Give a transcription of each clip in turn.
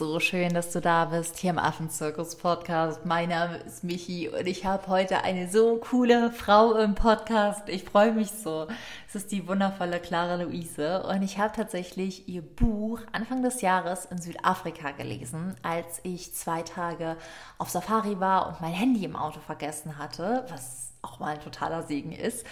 so schön, dass du da bist hier im Affenzirkus Podcast. Mein Name ist Michi und ich habe heute eine so coole Frau im Podcast. Ich freue mich so. Es ist die wundervolle Clara Luise und ich habe tatsächlich ihr Buch Anfang des Jahres in Südafrika gelesen, als ich zwei Tage auf Safari war und mein Handy im Auto vergessen hatte, was auch mal ein totaler Segen ist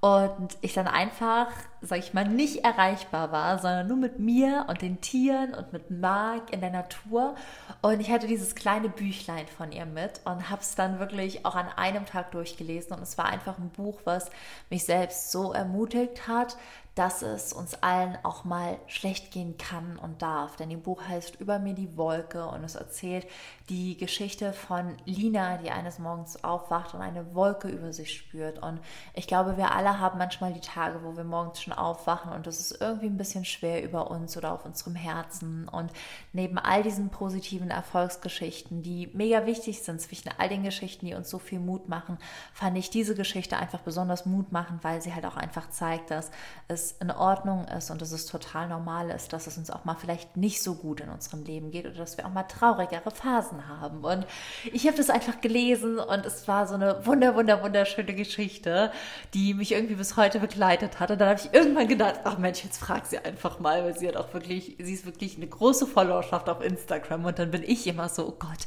und ich dann einfach, sag ich mal, nicht erreichbar war, sondern nur mit mir und den Tieren und mit Mark in der Natur. Und ich hatte dieses kleine Büchlein von ihr mit und habe es dann wirklich auch an einem Tag durchgelesen. Und es war einfach ein Buch, was mich selbst so ermutigt hat, dass es uns allen auch mal schlecht gehen kann und darf. Denn im Buch heißt Über mir die Wolke und es erzählt die Geschichte von Lina, die eines Morgens aufwacht und eine Wolke über sich spürt. Und ich glaube, wir alle haben manchmal die Tage, wo wir morgens schon aufwachen und es ist irgendwie ein bisschen schwer über uns oder auf unserem Herzen. Und neben all diesen positiven Erfolgsgeschichten, die mega wichtig sind zwischen all den Geschichten, die uns so viel Mut machen, fand ich diese Geschichte einfach besonders Mut machen, weil sie halt auch einfach zeigt, dass es in Ordnung ist und dass es total normal ist, dass es uns auch mal vielleicht nicht so gut in unserem Leben geht oder dass wir auch mal traurigere Phasen haben. Und ich habe das einfach gelesen und es war so eine wunder, wunder, wunderschöne Geschichte, die mich irgendwie bis heute begleitet hat. Und dann habe ich irgendwann gedacht, ach Mensch, jetzt frag sie einfach mal, weil sie hat auch wirklich, sie ist wirklich eine große Followerschaft auf Instagram. Und dann bin ich immer so, oh Gott,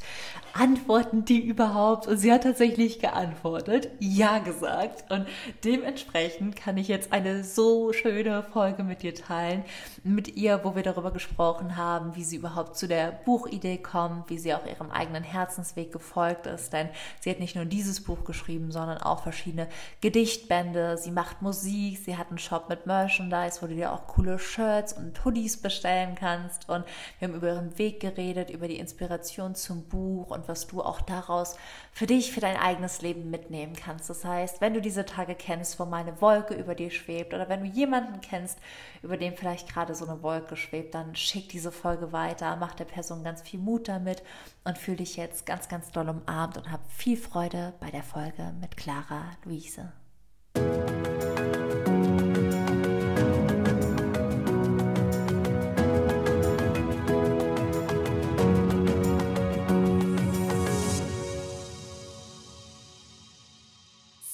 antworten die überhaupt? Und sie hat tatsächlich geantwortet, ja gesagt. Und dementsprechend kann ich jetzt eine so schöne Folge mit dir teilen, mit ihr, wo wir darüber gesprochen haben, wie sie überhaupt zu der Buchidee kommt, wie sie auch ihrem eigenen Herzensweg gefolgt ist. Denn sie hat nicht nur dieses Buch geschrieben, sondern auch verschiedene Gedichtbände. Sie macht Musik, sie hat einen Shop mit Merchandise, wo du dir auch coole Shirts und Hoodies bestellen kannst. Und wir haben über ihren Weg geredet, über die Inspiration zum Buch und was du auch daraus für dich, für dein eigenes Leben mitnehmen kannst. Das heißt, wenn du diese Tage kennst, wo meine Wolke über dir schwebt oder wenn du jemanden kennst, über den vielleicht gerade so eine Wolke schwebt, dann schick diese Folge weiter, mach der Person ganz viel Mut damit und fühle dich jetzt ganz, ganz doll umarmt und hab viel Freude bei der Folge mit Clara Luise.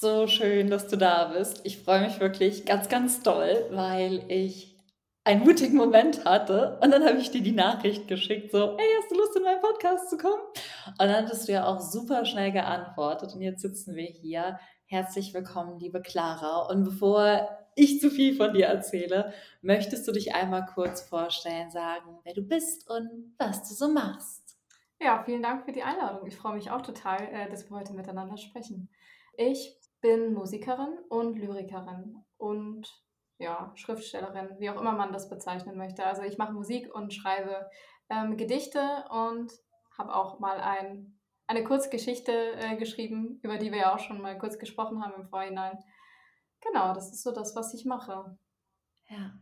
So schön, dass du da bist. Ich freue mich wirklich ganz, ganz doll, weil ich einen mutigen Moment hatte und dann habe ich dir die Nachricht geschickt, so, hey, hast du Lust in meinen Podcast zu kommen? Und dann hattest du ja auch super schnell geantwortet und jetzt sitzen wir hier. Herzlich willkommen, liebe Clara. Und bevor ich zu viel von dir erzähle, möchtest du dich einmal kurz vorstellen, sagen, wer du bist und was du so machst? Ja, vielen Dank für die Einladung. Ich freue mich auch total, äh, dass wir heute miteinander sprechen. Ich bin Musikerin und Lyrikerin und ja, Schriftstellerin, wie auch immer man das bezeichnen möchte. Also ich mache Musik und schreibe ähm, Gedichte und habe auch mal ein, eine Kurzgeschichte äh, geschrieben, über die wir ja auch schon mal kurz gesprochen haben im Vorhinein. Genau, das ist so das, was ich mache. Ja.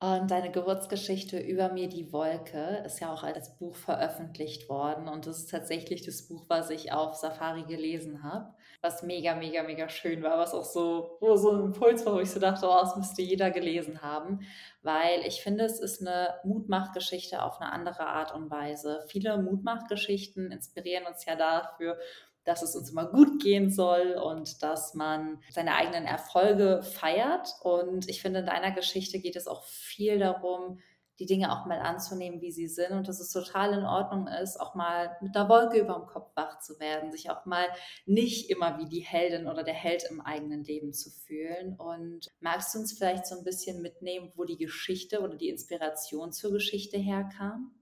Und deine Geburtsgeschichte über mir die Wolke ist ja auch als Buch veröffentlicht worden. Und das ist tatsächlich das Buch, was ich auf Safari gelesen habe, was mega, mega, mega schön war, was auch so, wo so ein Impuls war, wo ich so dachte, oh, das müsste jeder gelesen haben. Weil ich finde, es ist eine Mutmachgeschichte auf eine andere Art und Weise. Viele Mutmachgeschichten inspirieren uns ja dafür, dass es uns immer gut gehen soll und dass man seine eigenen Erfolge feiert. Und ich finde, in deiner Geschichte geht es auch viel darum, die Dinge auch mal anzunehmen, wie sie sind und dass es total in Ordnung ist, auch mal mit der Wolke über dem Kopf wach zu werden, sich auch mal nicht immer wie die Heldin oder der Held im eigenen Leben zu fühlen. Und magst du uns vielleicht so ein bisschen mitnehmen, wo die Geschichte oder die Inspiration zur Geschichte herkam?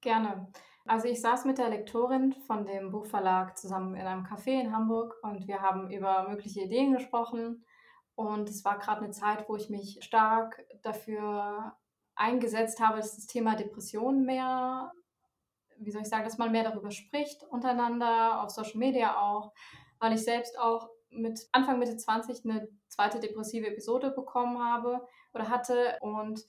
Gerne. Also ich saß mit der Lektorin von dem Buchverlag zusammen in einem Café in Hamburg und wir haben über mögliche Ideen gesprochen. Und es war gerade eine Zeit, wo ich mich stark dafür eingesetzt habe, dass das Thema Depression mehr, wie soll ich sagen, dass man mehr darüber spricht untereinander, auf Social Media auch, weil ich selbst auch mit Anfang Mitte 20 eine zweite depressive Episode bekommen habe oder hatte und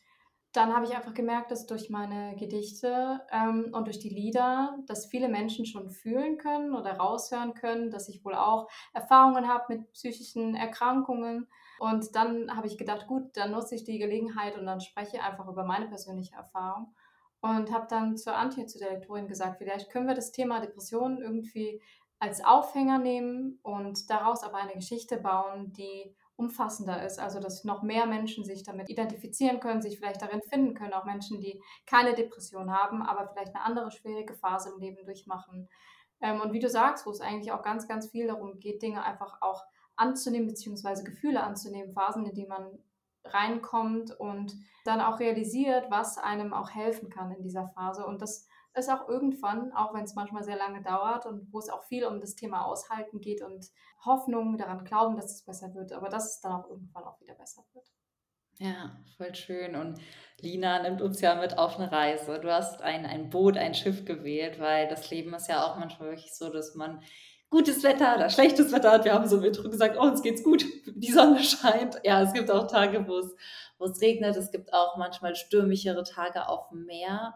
dann habe ich einfach gemerkt, dass durch meine Gedichte ähm, und durch die Lieder, dass viele Menschen schon fühlen können oder raushören können, dass ich wohl auch Erfahrungen habe mit psychischen Erkrankungen. Und dann habe ich gedacht, gut, dann nutze ich die Gelegenheit und dann spreche einfach über meine persönliche Erfahrung. und habe dann zur Antje, zu der Lektorin gesagt, vielleicht können wir das Thema Depressionen irgendwie als Aufhänger nehmen und daraus aber eine Geschichte bauen, die umfassender ist, also dass noch mehr Menschen sich damit identifizieren können, sich vielleicht darin finden können, auch Menschen, die keine Depression haben, aber vielleicht eine andere schwierige Phase im Leben durchmachen. Ähm, und wie du sagst, wo es eigentlich auch ganz, ganz viel darum geht, Dinge einfach auch anzunehmen, beziehungsweise Gefühle anzunehmen, Phasen, in die man reinkommt und dann auch realisiert, was einem auch helfen kann in dieser Phase. Und das ist auch irgendwann, auch wenn es manchmal sehr lange dauert und wo es auch viel um das Thema Aushalten geht und Hoffnung, daran glauben, dass es besser wird, aber dass es dann auch irgendwann auch wieder besser wird. Ja, voll schön. Und Lina nimmt uns ja mit auf eine Reise. Du hast ein, ein Boot, ein Schiff gewählt, weil das Leben ist ja auch manchmal wirklich so, dass man gutes Wetter oder schlechtes Wetter hat. Wir haben so Intro gesagt, oh, uns geht's gut, die Sonne scheint. Ja, es gibt auch Tage, wo es, wo es regnet. Es gibt auch manchmal stürmichere Tage auf dem Meer.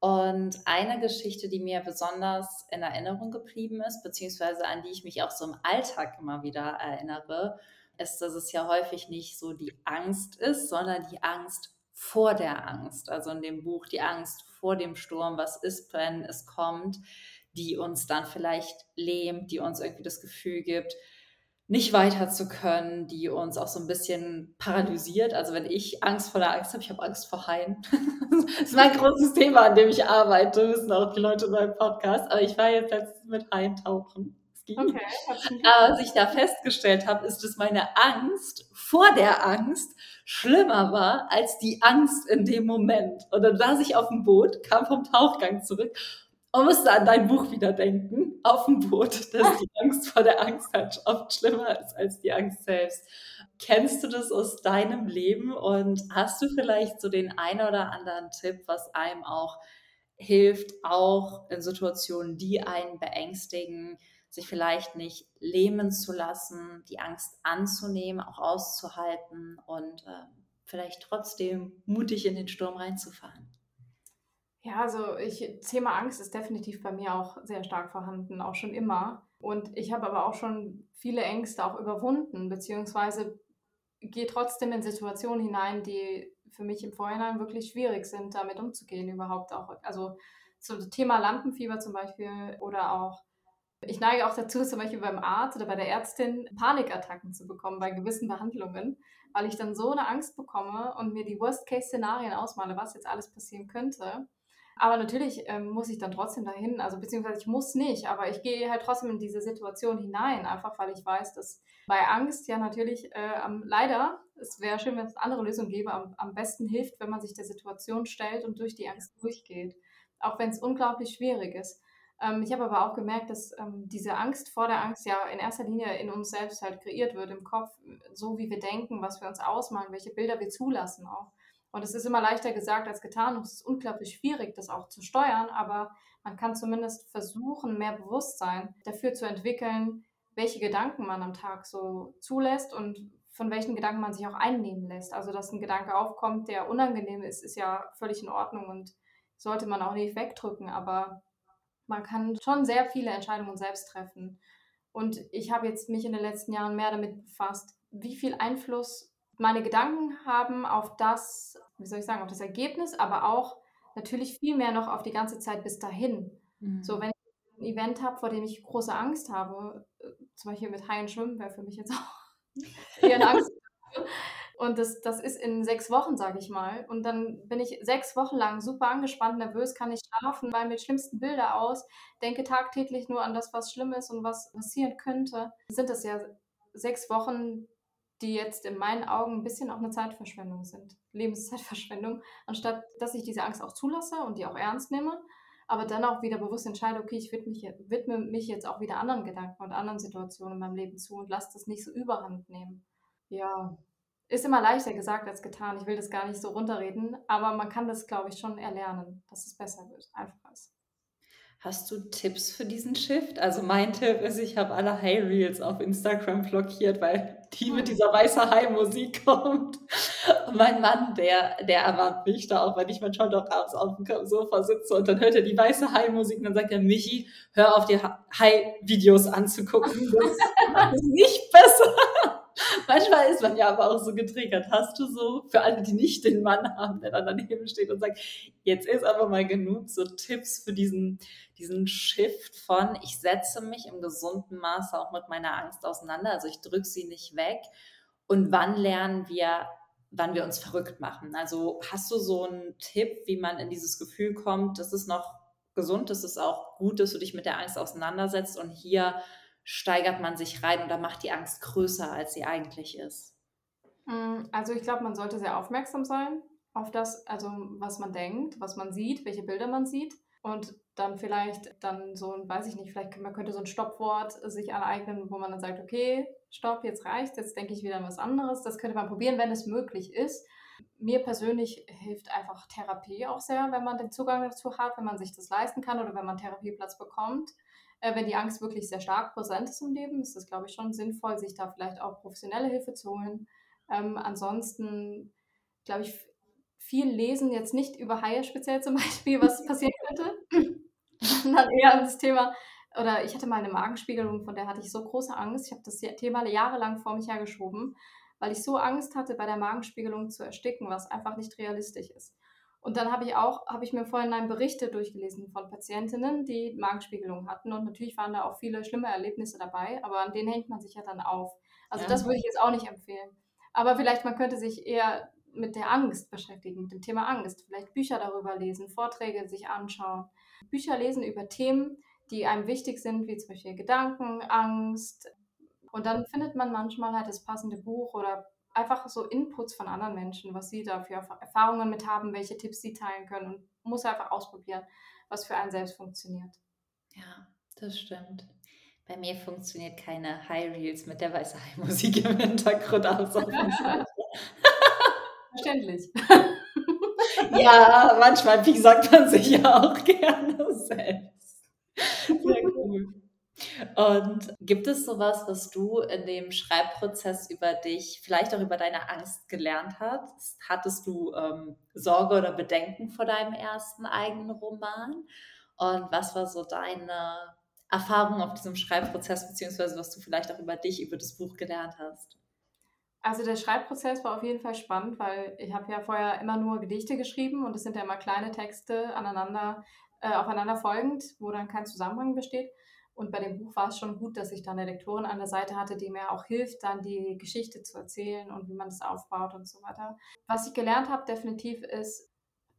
Und eine Geschichte, die mir besonders in Erinnerung geblieben ist, beziehungsweise an die ich mich auch so im Alltag immer wieder erinnere, ist, dass es ja häufig nicht so die Angst ist, sondern die Angst vor der Angst. Also in dem Buch die Angst vor dem Sturm, was ist, wenn es kommt, die uns dann vielleicht lähmt, die uns irgendwie das Gefühl gibt, nicht weiter zu können, die uns auch so ein bisschen paralysiert. Also wenn ich Angst vor der Angst habe, ich habe Angst vor Haien. das ist mein großes Thema, an dem ich arbeite, wissen auch die Leute in meinem Podcast. Aber ich war jetzt letztens mit Haien tauchen. Okay, Aber was ich da festgestellt habe, ist, dass meine Angst vor der Angst schlimmer war als die Angst in dem Moment. Und dann saß ich auf dem Boot, kam vom Tauchgang zurück und musste an dein Buch wieder denken, auf dem Boot, dass die Angst vor der Angst halt oft schlimmer ist als die Angst selbst. Kennst du das aus deinem Leben und hast du vielleicht so den einen oder anderen Tipp, was einem auch hilft, auch in Situationen, die einen beängstigen, sich vielleicht nicht lähmen zu lassen, die Angst anzunehmen, auch auszuhalten und äh, vielleicht trotzdem mutig in den Sturm reinzufahren? Ja, also ich, Thema Angst ist definitiv bei mir auch sehr stark vorhanden, auch schon immer. Und ich habe aber auch schon viele Ängste auch überwunden, beziehungsweise gehe trotzdem in Situationen hinein, die für mich im Vorhinein wirklich schwierig sind, damit umzugehen überhaupt auch. Also zum Thema Lampenfieber zum Beispiel oder auch, ich neige auch dazu, zum Beispiel beim Arzt oder bei der Ärztin Panikattacken zu bekommen bei gewissen Behandlungen, weil ich dann so eine Angst bekomme und mir die Worst-Case-Szenarien ausmale, was jetzt alles passieren könnte aber natürlich ähm, muss ich dann trotzdem dahin, also beziehungsweise ich muss nicht, aber ich gehe halt trotzdem in diese Situation hinein, einfach weil ich weiß, dass bei Angst ja natürlich äh, am, leider, es wäre schön, wenn es eine andere Lösung gäbe, am, am besten hilft, wenn man sich der Situation stellt und durch die Angst durchgeht, auch wenn es unglaublich schwierig ist. Ähm, ich habe aber auch gemerkt, dass ähm, diese Angst vor der Angst ja in erster Linie in uns selbst halt kreiert wird, im Kopf, so wie wir denken, was wir uns ausmalen, welche Bilder wir zulassen auch. Und es ist immer leichter gesagt als getan und es ist unglaublich schwierig, das auch zu steuern, aber man kann zumindest versuchen, mehr Bewusstsein dafür zu entwickeln, welche Gedanken man am Tag so zulässt und von welchen Gedanken man sich auch einnehmen lässt. Also, dass ein Gedanke aufkommt, der unangenehm ist, ist ja völlig in Ordnung und sollte man auch nicht wegdrücken, aber man kann schon sehr viele Entscheidungen selbst treffen. Und ich habe jetzt mich in den letzten Jahren mehr damit befasst, wie viel Einfluss meine Gedanken haben auf das, wie soll ich sagen, auf das Ergebnis, aber auch natürlich viel mehr noch auf die ganze Zeit bis dahin. Mhm. So, wenn ich ein Event habe, vor dem ich große Angst habe, äh, zum Beispiel mit Haien schwimmen wäre für mich jetzt auch eher eine Angst. Und das, das ist in sechs Wochen, sage ich mal. Und dann bin ich sechs Wochen lang super angespannt, nervös, kann nicht schlafen, weil mir schlimmsten Bilder aus, denke tagtäglich nur an das, was schlimm ist und was passieren könnte. Sind das ja sechs Wochen, die jetzt in meinen Augen ein bisschen auch eine Zeitverschwendung sind, Lebenszeitverschwendung, anstatt dass ich diese Angst auch zulasse und die auch ernst nehme, aber dann auch wieder bewusst entscheide, okay, ich widme mich, widme mich jetzt auch wieder anderen Gedanken und anderen Situationen in meinem Leben zu und lasse das nicht so überhand nehmen. Ja, ist immer leichter gesagt als getan. Ich will das gar nicht so runterreden, aber man kann das, glaube ich, schon erlernen, dass es besser wird, einfach ist. Hast du Tipps für diesen Shift? Also mein Tipp ist, ich habe alle High Reels auf Instagram blockiert, weil die mit dieser weißer High Musik kommt. Und mein Mann, der, der erwartet mich da auch, wenn ich manchmal doch abends auf dem Sofa sitze und dann hört er die weiße High Musik und dann sagt er, Michi, hör auf die High Videos anzugucken. Das ist nicht besser. Manchmal ist man ja aber auch so getriggert. Hast du so, für alle, die nicht den Mann haben, der dann daneben steht und sagt, jetzt ist aber mal genug, so Tipps für diesen, diesen Shift von, ich setze mich im gesunden Maße auch mit meiner Angst auseinander, also ich drücke sie nicht weg. Und wann lernen wir, wann wir uns verrückt machen? Also hast du so einen Tipp, wie man in dieses Gefühl kommt, das ist noch gesund, das ist auch gut, dass du dich mit der Angst auseinandersetzt und hier steigert man sich rein oder macht die Angst größer, als sie eigentlich ist? Mm, also ich glaube, man sollte sehr aufmerksam sein auf das, also was man denkt, was man sieht, welche Bilder man sieht und dann vielleicht dann so ein, weiß ich nicht, vielleicht man könnte so ein Stoppwort sich aneignen, wo man dann sagt, okay, stopp, jetzt reicht, jetzt denke ich wieder an was anderes. Das könnte man probieren, wenn es möglich ist. Mir persönlich hilft einfach Therapie auch sehr, wenn man den Zugang dazu hat, wenn man sich das leisten kann oder wenn man Therapieplatz bekommt. Äh, wenn die Angst wirklich sehr stark präsent ist im Leben, ist es, glaube ich, schon sinnvoll, sich da vielleicht auch professionelle Hilfe zu holen. Ähm, ansonsten, glaube ich, viel lesen, jetzt nicht über Haie speziell zum Beispiel, was passieren könnte, sondern eher das Thema, oder ich hatte mal eine Magenspiegelung, von der hatte ich so große Angst. Ich habe das Thema jahrelang vor mich hergeschoben, weil ich so Angst hatte, bei der Magenspiegelung zu ersticken, was einfach nicht realistisch ist. Und dann habe ich auch, habe ich mir vorhin Berichte durchgelesen von Patientinnen, die Magenspiegelung hatten. Und natürlich waren da auch viele schlimme Erlebnisse dabei, aber an denen hängt man sich ja dann auf. Also ja. das würde ich jetzt auch nicht empfehlen. Aber vielleicht man könnte sich eher mit der Angst beschäftigen, mit dem Thema Angst. Vielleicht Bücher darüber lesen, Vorträge sich anschauen. Bücher lesen über Themen, die einem wichtig sind, wie zum Beispiel Gedanken, Angst. Und dann findet man manchmal halt das passende Buch oder einfach so Inputs von anderen Menschen, was sie da für Erfahrungen mit haben, welche Tipps sie teilen können und muss einfach ausprobieren, was für einen selbst funktioniert. Ja, das stimmt. Bei mir funktioniert keine High Reels mit der weiße High Musik im Hintergrund aus. Verständlich. ja, manchmal, wie sagt man sich ja auch gerne selbst. Sehr cool. Und gibt es sowas, was du in dem Schreibprozess über dich, vielleicht auch über deine Angst gelernt hast? Hattest du ähm, Sorge oder Bedenken vor deinem ersten eigenen Roman? Und was war so deine Erfahrung auf diesem Schreibprozess, beziehungsweise was du vielleicht auch über dich, über das Buch gelernt hast? Also der Schreibprozess war auf jeden Fall spannend, weil ich habe ja vorher immer nur Gedichte geschrieben und es sind ja immer kleine Texte aneinander, äh, aufeinander folgend, wo dann kein Zusammenhang besteht. Und bei dem Buch war es schon gut, dass ich dann eine Lektorin an der Seite hatte, die mir auch hilft, dann die Geschichte zu erzählen und wie man das aufbaut und so weiter. Was ich gelernt habe, definitiv ist,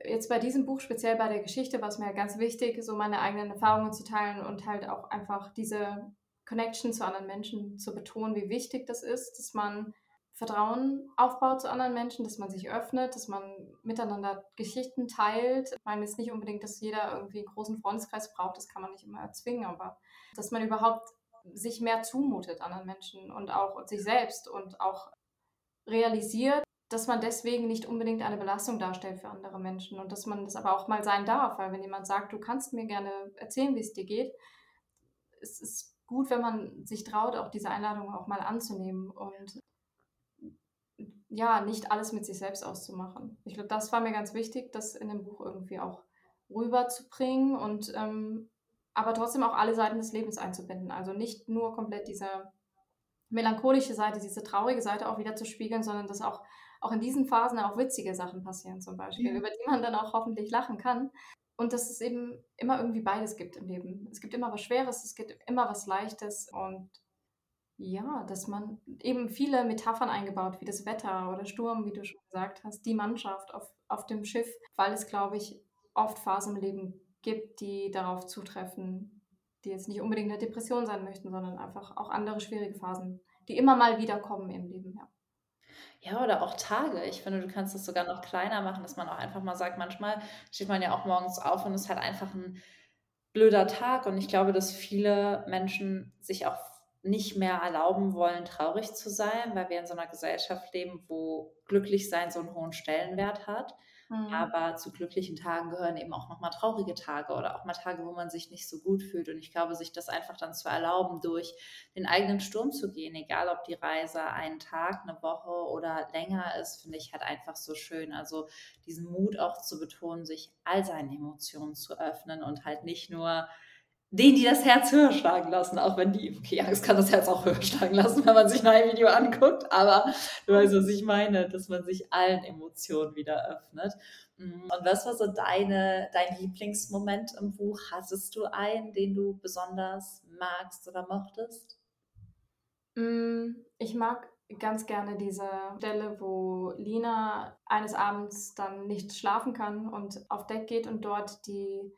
jetzt bei diesem Buch, speziell bei der Geschichte, war es mir ganz wichtig, so meine eigenen Erfahrungen zu teilen und halt auch einfach diese Connection zu anderen Menschen zu betonen, wie wichtig das ist, dass man Vertrauen aufbaut zu anderen Menschen, dass man sich öffnet, dass man miteinander Geschichten teilt. Ich meine jetzt nicht unbedingt, dass jeder irgendwie einen großen Freundeskreis braucht, das kann man nicht immer erzwingen, aber dass man überhaupt sich mehr zumutet anderen Menschen und auch sich selbst und auch realisiert, dass man deswegen nicht unbedingt eine Belastung darstellt für andere Menschen und dass man das aber auch mal sein darf, weil wenn jemand sagt, du kannst mir gerne erzählen, wie es dir geht, es ist gut, wenn man sich traut, auch diese Einladung auch mal anzunehmen und ja, nicht alles mit sich selbst auszumachen. Ich glaube, das war mir ganz wichtig, das in dem Buch irgendwie auch rüberzubringen und ähm, aber trotzdem auch alle Seiten des Lebens einzubinden. Also nicht nur komplett diese melancholische Seite, diese traurige Seite auch wieder zu spiegeln, sondern dass auch, auch in diesen Phasen auch witzige Sachen passieren zum Beispiel, ja. über die man dann auch hoffentlich lachen kann. Und dass es eben immer irgendwie beides gibt im Leben. Es gibt immer was Schweres, es gibt immer was Leichtes und ja, dass man eben viele Metaphern eingebaut, wie das Wetter oder Sturm, wie du schon gesagt hast, die Mannschaft auf, auf dem Schiff, weil es, glaube ich, oft Phasen im Leben gibt, die darauf zutreffen, die jetzt nicht unbedingt eine Depression sein möchten, sondern einfach auch andere schwierige Phasen, die immer mal wieder kommen im Leben, ja. Ja, oder auch Tage. Ich finde, du kannst es sogar noch kleiner machen, dass man auch einfach mal sagt, manchmal steht man ja auch morgens auf und es ist halt einfach ein blöder Tag. Und ich glaube, dass viele Menschen sich auch nicht mehr erlauben wollen, traurig zu sein, weil wir in so einer Gesellschaft leben, wo glücklich sein so einen hohen Stellenwert hat. Mhm. Aber zu glücklichen Tagen gehören eben auch nochmal traurige Tage oder auch mal Tage, wo man sich nicht so gut fühlt. Und ich glaube, sich das einfach dann zu erlauben, durch den eigenen Sturm zu gehen, egal ob die Reise einen Tag, eine Woche oder länger ist, finde ich halt einfach so schön. Also diesen Mut auch zu betonen, sich all seinen Emotionen zu öffnen und halt nicht nur denen, die das Herz höher schlagen lassen, auch wenn die, okay, Angst kann das Herz auch höher schlagen lassen, wenn man sich ein Video anguckt, aber du weißt, was ich meine, dass man sich allen Emotionen wieder öffnet. Mm, und was war so deine, dein Lieblingsmoment im Buch? Hattest du einen, den du besonders magst oder mochtest? Mm, ich mag ganz gerne diese Stelle, wo Lina eines Abends dann nicht schlafen kann und auf Deck geht und dort die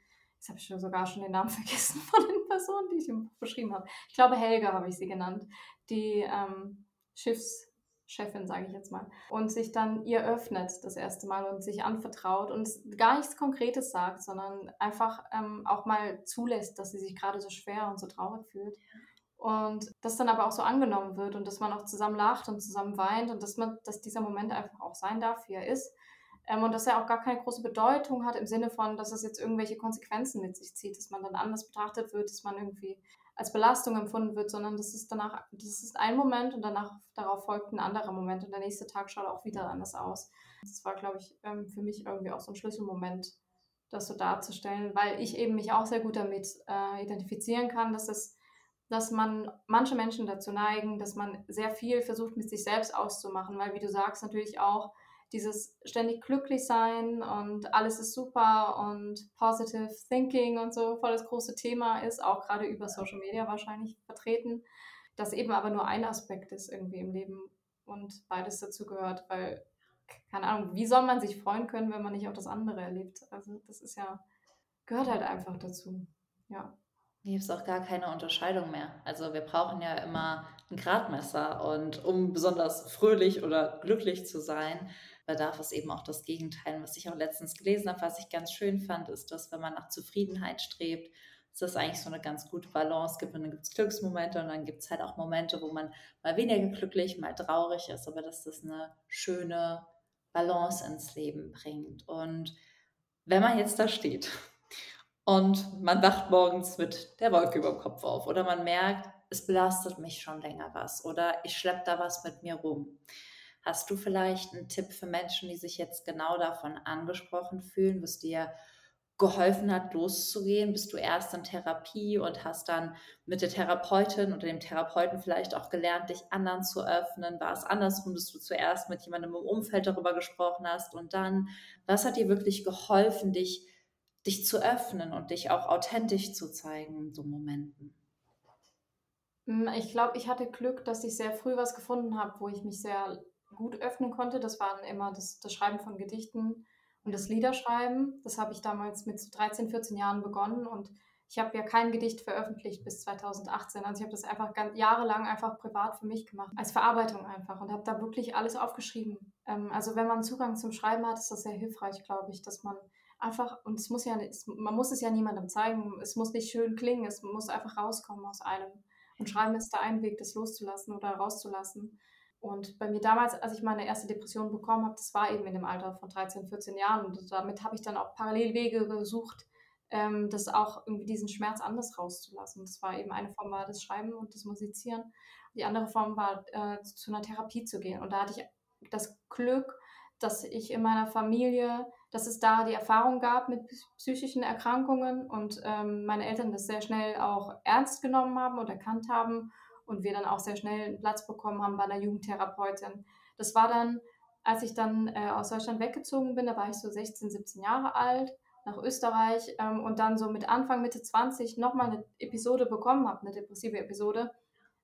Jetzt habe ich sogar schon den Namen vergessen von den Personen, die ich Buch beschrieben habe. Ich glaube, Helga habe ich sie genannt. Die ähm, Schiffschefin, sage ich jetzt mal. Und sich dann ihr öffnet das erste Mal und sich anvertraut und gar nichts Konkretes sagt, sondern einfach ähm, auch mal zulässt, dass sie sich gerade so schwer und so traurig fühlt. Und das dann aber auch so angenommen wird und dass man auch zusammen lacht und zusammen weint und dass man, dass dieser Moment einfach auch sein darf, wie er ist. Ähm, und dass er auch gar keine große Bedeutung hat im Sinne von, dass es jetzt irgendwelche Konsequenzen mit sich zieht, dass man dann anders betrachtet wird, dass man irgendwie als Belastung empfunden wird, sondern das ist danach, das ist ein Moment und danach darauf folgt ein anderer Moment und der nächste Tag schaut auch wieder anders aus. Das war, glaube ich, ähm, für mich irgendwie auch so ein Schlüsselmoment, das so darzustellen, weil ich eben mich auch sehr gut damit äh, identifizieren kann, dass es dass man manche Menschen dazu neigen, dass man sehr viel versucht, mit sich selbst auszumachen, weil, wie du sagst, natürlich auch dieses ständig glücklich sein und alles ist super und positive thinking und so voll das große Thema ist, auch gerade über Social Media wahrscheinlich vertreten, das eben aber nur ein Aspekt ist irgendwie im Leben und beides dazu gehört, weil, keine Ahnung, wie soll man sich freuen können, wenn man nicht auch das andere erlebt? Also das ist ja, gehört halt einfach dazu, ja. Hier ist auch gar keine Unterscheidung mehr. Also wir brauchen ja immer ein Gradmesser und um besonders fröhlich oder glücklich zu sein, bedarf es eben auch das Gegenteil. Was ich auch letztens gelesen habe, was ich ganz schön fand, ist, dass wenn man nach Zufriedenheit strebt, dass das eigentlich so eine ganz gute Balance gibt. Und dann gibt es Glücksmomente und dann gibt es halt auch Momente, wo man mal weniger glücklich, mal traurig ist, aber dass das eine schöne Balance ins Leben bringt. Und wenn man jetzt da steht und man wacht morgens mit der Wolke über dem Kopf auf oder man merkt, es belastet mich schon länger was oder ich schleppe da was mit mir rum Hast du vielleicht einen Tipp für Menschen, die sich jetzt genau davon angesprochen fühlen, was dir geholfen hat, loszugehen? Bist du erst in Therapie und hast dann mit der Therapeutin oder dem Therapeuten vielleicht auch gelernt, dich anderen zu öffnen? War es andersrum, dass du zuerst mit jemandem im Umfeld darüber gesprochen hast und dann, was hat dir wirklich geholfen, dich, dich zu öffnen und dich auch authentisch zu zeigen in so Momenten? Hm, ich glaube, ich hatte Glück, dass ich sehr früh was gefunden habe, wo ich mich sehr gut öffnen konnte. Das waren immer das, das Schreiben von Gedichten und das Liederschreiben. Das habe ich damals mit 13, 14 Jahren begonnen und ich habe ja kein Gedicht veröffentlicht bis 2018. Also ich habe das einfach ganz, jahrelang einfach privat für mich gemacht, als Verarbeitung einfach und habe da wirklich alles aufgeschrieben. Ähm, also wenn man Zugang zum Schreiben hat, ist das sehr hilfreich, glaube ich, dass man einfach, und es muss ja, es, man muss es ja niemandem zeigen, es muss nicht schön klingen, es muss einfach rauskommen aus einem. Und Schreiben ist da ein Weg, das loszulassen oder rauszulassen. Und bei mir damals, als ich meine erste Depression bekommen habe, das war eben in dem Alter von 13, 14 Jahren. Und damit habe ich dann auch Parallelwege gesucht, ähm, das auch irgendwie diesen Schmerz anders rauszulassen. Das war eben eine Form war das Schreiben und das Musizieren. Die andere Form war äh, zu einer Therapie zu gehen. Und da hatte ich das Glück, dass ich in meiner Familie, dass es da die Erfahrung gab mit psychischen Erkrankungen und ähm, meine Eltern das sehr schnell auch ernst genommen haben und erkannt haben und wir dann auch sehr schnell einen Platz bekommen haben bei einer Jugendtherapeutin. Das war dann, als ich dann äh, aus Deutschland weggezogen bin, da war ich so 16, 17 Jahre alt, nach Österreich ähm, und dann so mit Anfang, Mitte 20 nochmal eine Episode bekommen habe, eine depressive Episode,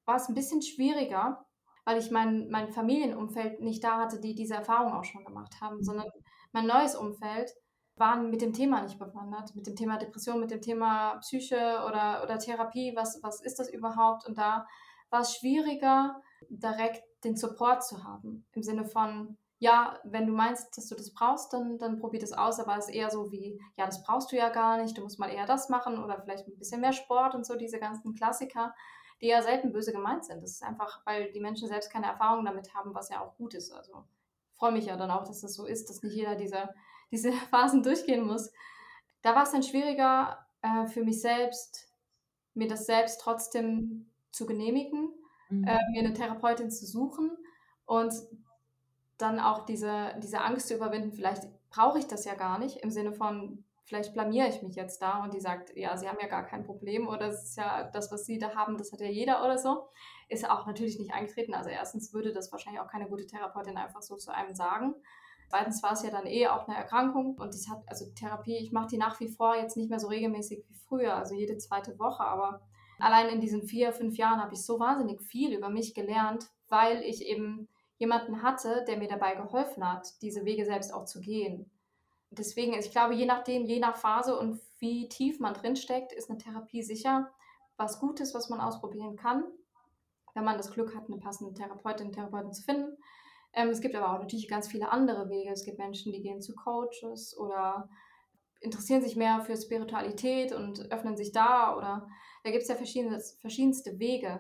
war es ein bisschen schwieriger, weil ich mein, mein Familienumfeld nicht da hatte, die diese Erfahrung auch schon gemacht haben, sondern mein neues Umfeld waren mit dem Thema nicht bewandert, mit dem Thema Depression, mit dem Thema Psyche oder, oder Therapie, was, was ist das überhaupt? Und da war es schwieriger, direkt den Support zu haben. Im Sinne von, ja, wenn du meinst, dass du das brauchst, dann, dann probier das aus. Aber es ist eher so wie, ja, das brauchst du ja gar nicht, du musst mal eher das machen oder vielleicht ein bisschen mehr Sport und so, diese ganzen Klassiker, die ja selten böse gemeint sind. Das ist einfach, weil die Menschen selbst keine Erfahrung damit haben, was ja auch gut ist. Also freue mich ja dann auch, dass das so ist, dass nicht jeder diese, diese Phasen durchgehen muss. Da war es dann schwieriger äh, für mich selbst, mir das selbst trotzdem zu genehmigen, mhm. äh, mir eine Therapeutin zu suchen und dann auch diese, diese Angst zu überwinden, vielleicht brauche ich das ja gar nicht, im Sinne von, vielleicht blamiere ich mich jetzt da und die sagt, ja, sie haben ja gar kein Problem oder es ist ja das, was sie da haben, das hat ja jeder oder so, ist auch natürlich nicht eingetreten. Also erstens würde das wahrscheinlich auch keine gute Therapeutin einfach so zu einem sagen. Zweitens war es ja dann eh auch eine Erkrankung und das hat, also Therapie, ich mache die nach wie vor jetzt nicht mehr so regelmäßig wie früher, also jede zweite Woche, aber allein in diesen vier, fünf Jahren habe ich so wahnsinnig viel über mich gelernt, weil ich eben jemanden hatte, der mir dabei geholfen hat, diese Wege selbst auch zu gehen. Deswegen, ich glaube, je nachdem, je nach Phase und wie tief man drinsteckt, ist eine Therapie sicher was Gutes, was man ausprobieren kann, wenn man das Glück hat, eine passende Therapeutin, Therapeuten zu finden. Ähm, es gibt aber auch natürlich ganz viele andere Wege. Es gibt Menschen, die gehen zu Coaches oder interessieren sich mehr für Spiritualität und öffnen sich da oder da gibt es ja verschiedenste Wege.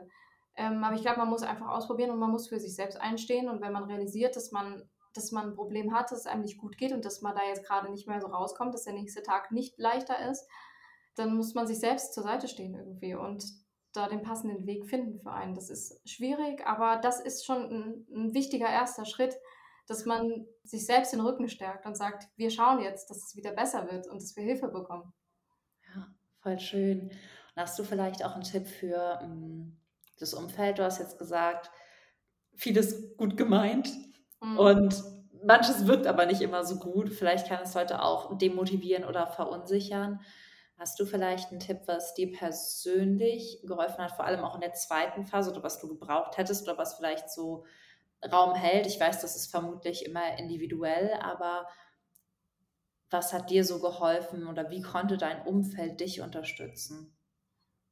Ähm, aber ich glaube, man muss einfach ausprobieren und man muss für sich selbst einstehen. Und wenn man realisiert, dass man, dass man ein Problem hat, dass es einem nicht gut geht und dass man da jetzt gerade nicht mehr so rauskommt, dass der nächste Tag nicht leichter ist, dann muss man sich selbst zur Seite stehen irgendwie und da den passenden Weg finden für einen. Das ist schwierig, aber das ist schon ein, ein wichtiger erster Schritt, dass man sich selbst den Rücken stärkt und sagt, wir schauen jetzt, dass es wieder besser wird und dass wir Hilfe bekommen. Ja, voll schön. Und hast du vielleicht auch einen Tipp für ähm, das Umfeld? Du hast jetzt gesagt, vieles gut gemeint mhm. und manches wirkt aber nicht immer so gut. Vielleicht kann es heute auch demotivieren oder verunsichern. Hast du vielleicht einen Tipp, was dir persönlich geholfen hat, vor allem auch in der zweiten Phase oder was du gebraucht hättest oder was vielleicht so Raum hält? Ich weiß, das ist vermutlich immer individuell, aber was hat dir so geholfen oder wie konnte dein Umfeld dich unterstützen?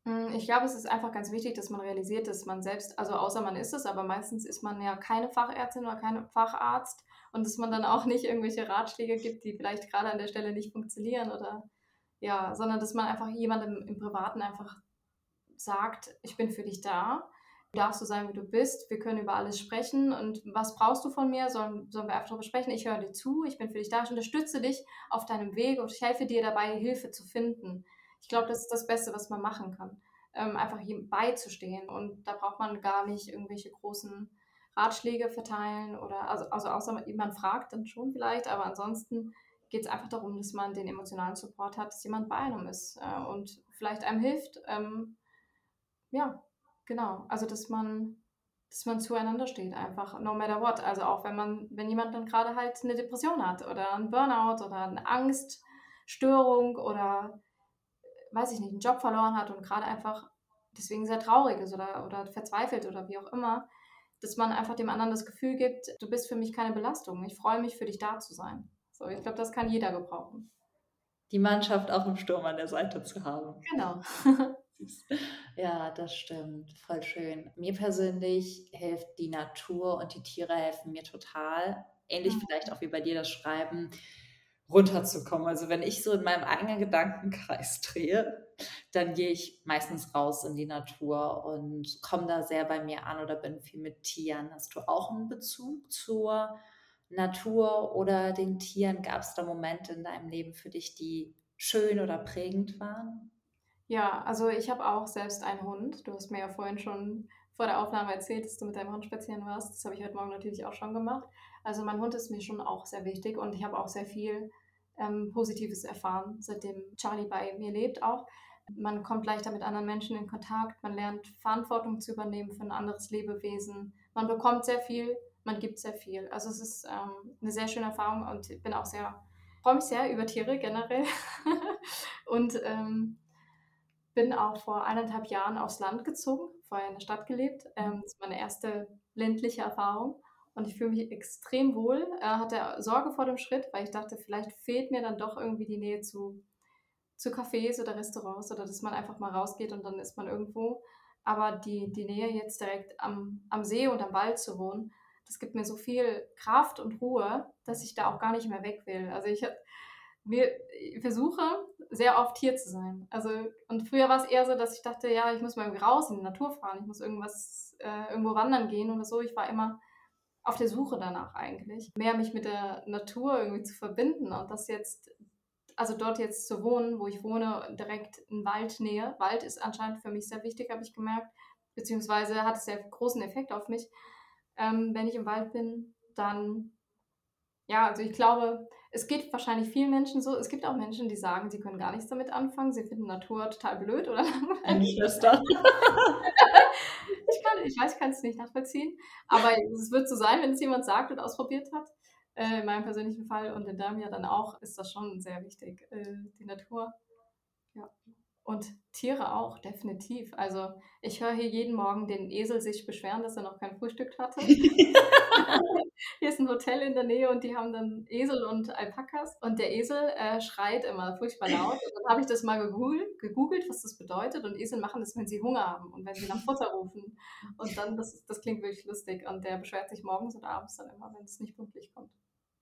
Hm, ich glaube, es ist einfach ganz wichtig, dass man realisiert, dass man selbst, also außer man ist es, aber meistens ist man ja keine Fachärztin oder kein Facharzt und dass man dann auch nicht irgendwelche Ratschläge gibt, die vielleicht gerade an der Stelle nicht funktionieren oder ja, sondern dass man einfach jemandem im Privaten einfach sagt, ich bin für dich da. Du darfst so sein, wie du bist. Wir können über alles sprechen. Und was brauchst du von mir? Sollen, sollen wir einfach darüber sprechen? Ich höre dir zu. Ich bin für dich da. Ich unterstütze dich auf deinem Weg und ich helfe dir dabei, Hilfe zu finden. Ich glaube, das ist das Beste, was man machen kann. Ähm, einfach ihm beizustehen. Und da braucht man gar nicht irgendwelche großen Ratschläge verteilen oder, also, also außer jemand fragt, dann schon vielleicht. Aber ansonsten geht es einfach darum, dass man den emotionalen Support hat, dass jemand bei einem ist äh, und vielleicht einem hilft. Ähm, ja, genau. Also dass man, dass man zueinander steht, einfach no matter what. Also auch wenn man, wenn jemand dann gerade halt eine Depression hat oder ein Burnout oder eine Angststörung oder weiß ich nicht, einen Job verloren hat und gerade einfach deswegen sehr traurig ist oder, oder verzweifelt oder wie auch immer, dass man einfach dem anderen das Gefühl gibt, du bist für mich keine Belastung. Ich freue mich, für dich da zu sein. So, ich glaube, das kann jeder gebrauchen. Die Mannschaft auch im Sturm an der Seite zu haben. Genau. ja, das stimmt. Voll schön. Mir persönlich hilft die Natur und die Tiere helfen mir total. Ähnlich mhm. vielleicht auch wie bei dir das Schreiben, runterzukommen. Also wenn ich so in meinem eigenen Gedankenkreis drehe, dann gehe ich meistens raus in die Natur und komme da sehr bei mir an oder bin viel mit Tieren. Hast du auch einen Bezug zur Natur oder den Tieren? Gab es da Momente in deinem Leben für dich, die schön oder prägend waren? Ja, also ich habe auch selbst einen Hund. Du hast mir ja vorhin schon vor der Aufnahme erzählt, dass du mit deinem Hund spazieren warst. Das habe ich heute Morgen natürlich auch schon gemacht. Also mein Hund ist mir schon auch sehr wichtig und ich habe auch sehr viel ähm, Positives erfahren, seitdem Charlie bei mir lebt auch. Man kommt leichter mit anderen Menschen in Kontakt, man lernt Verantwortung zu übernehmen für ein anderes Lebewesen, man bekommt sehr viel man gibt sehr viel. Also es ist ähm, eine sehr schöne Erfahrung und ich bin auch sehr, freue mich sehr über Tiere generell. und ähm, bin auch vor eineinhalb Jahren aufs Land gezogen, vorher in der Stadt gelebt. Ähm, das ist meine erste ländliche Erfahrung. Und ich fühle mich extrem wohl. Er hatte Sorge vor dem Schritt, weil ich dachte, vielleicht fehlt mir dann doch irgendwie die Nähe zu, zu Cafés oder Restaurants oder dass man einfach mal rausgeht und dann ist man irgendwo. Aber die, die Nähe jetzt direkt am, am See und am Wald zu wohnen, das gibt mir so viel Kraft und Ruhe, dass ich da auch gar nicht mehr weg will. Also ich, mir, versuche sehr oft hier zu sein. Also und früher war es eher so, dass ich dachte, ja, ich muss mal raus in die Natur fahren, ich muss irgendwas äh, irgendwo wandern gehen oder so. Ich war immer auf der Suche danach eigentlich, mehr mich mit der Natur irgendwie zu verbinden und das jetzt also dort jetzt zu wohnen, wo ich wohne, direkt in Waldnähe. Wald ist anscheinend für mich sehr wichtig, habe ich gemerkt, beziehungsweise hat es sehr großen Effekt auf mich ähm, wenn ich im Wald bin, dann, ja, also ich glaube, es geht wahrscheinlich vielen Menschen so. Es gibt auch Menschen, die sagen, sie können gar nichts damit anfangen. Sie finden Natur total blöd oder langweilig. Schwester. ich, kann, ich weiß, ich kann es nicht nachvollziehen. Aber es wird so sein, wenn es jemand sagt und ausprobiert hat. Äh, in meinem persönlichen Fall und in deinem ja dann auch, ist das schon sehr wichtig, äh, die Natur. Ja. Und Tiere auch, definitiv. Also ich höre hier jeden Morgen den Esel sich beschweren, dass er noch kein Frühstück hatte. hier ist ein Hotel in der Nähe und die haben dann Esel und Alpakas. Und der Esel äh, schreit immer furchtbar laut. Und dann habe ich das mal gegoogelt, gegoogelt, was das bedeutet. Und Esel machen das, wenn sie Hunger haben und wenn sie nach Futter rufen. Und dann, das, das klingt wirklich lustig. Und der beschwert sich morgens und abends dann immer, wenn es nicht pünktlich kommt.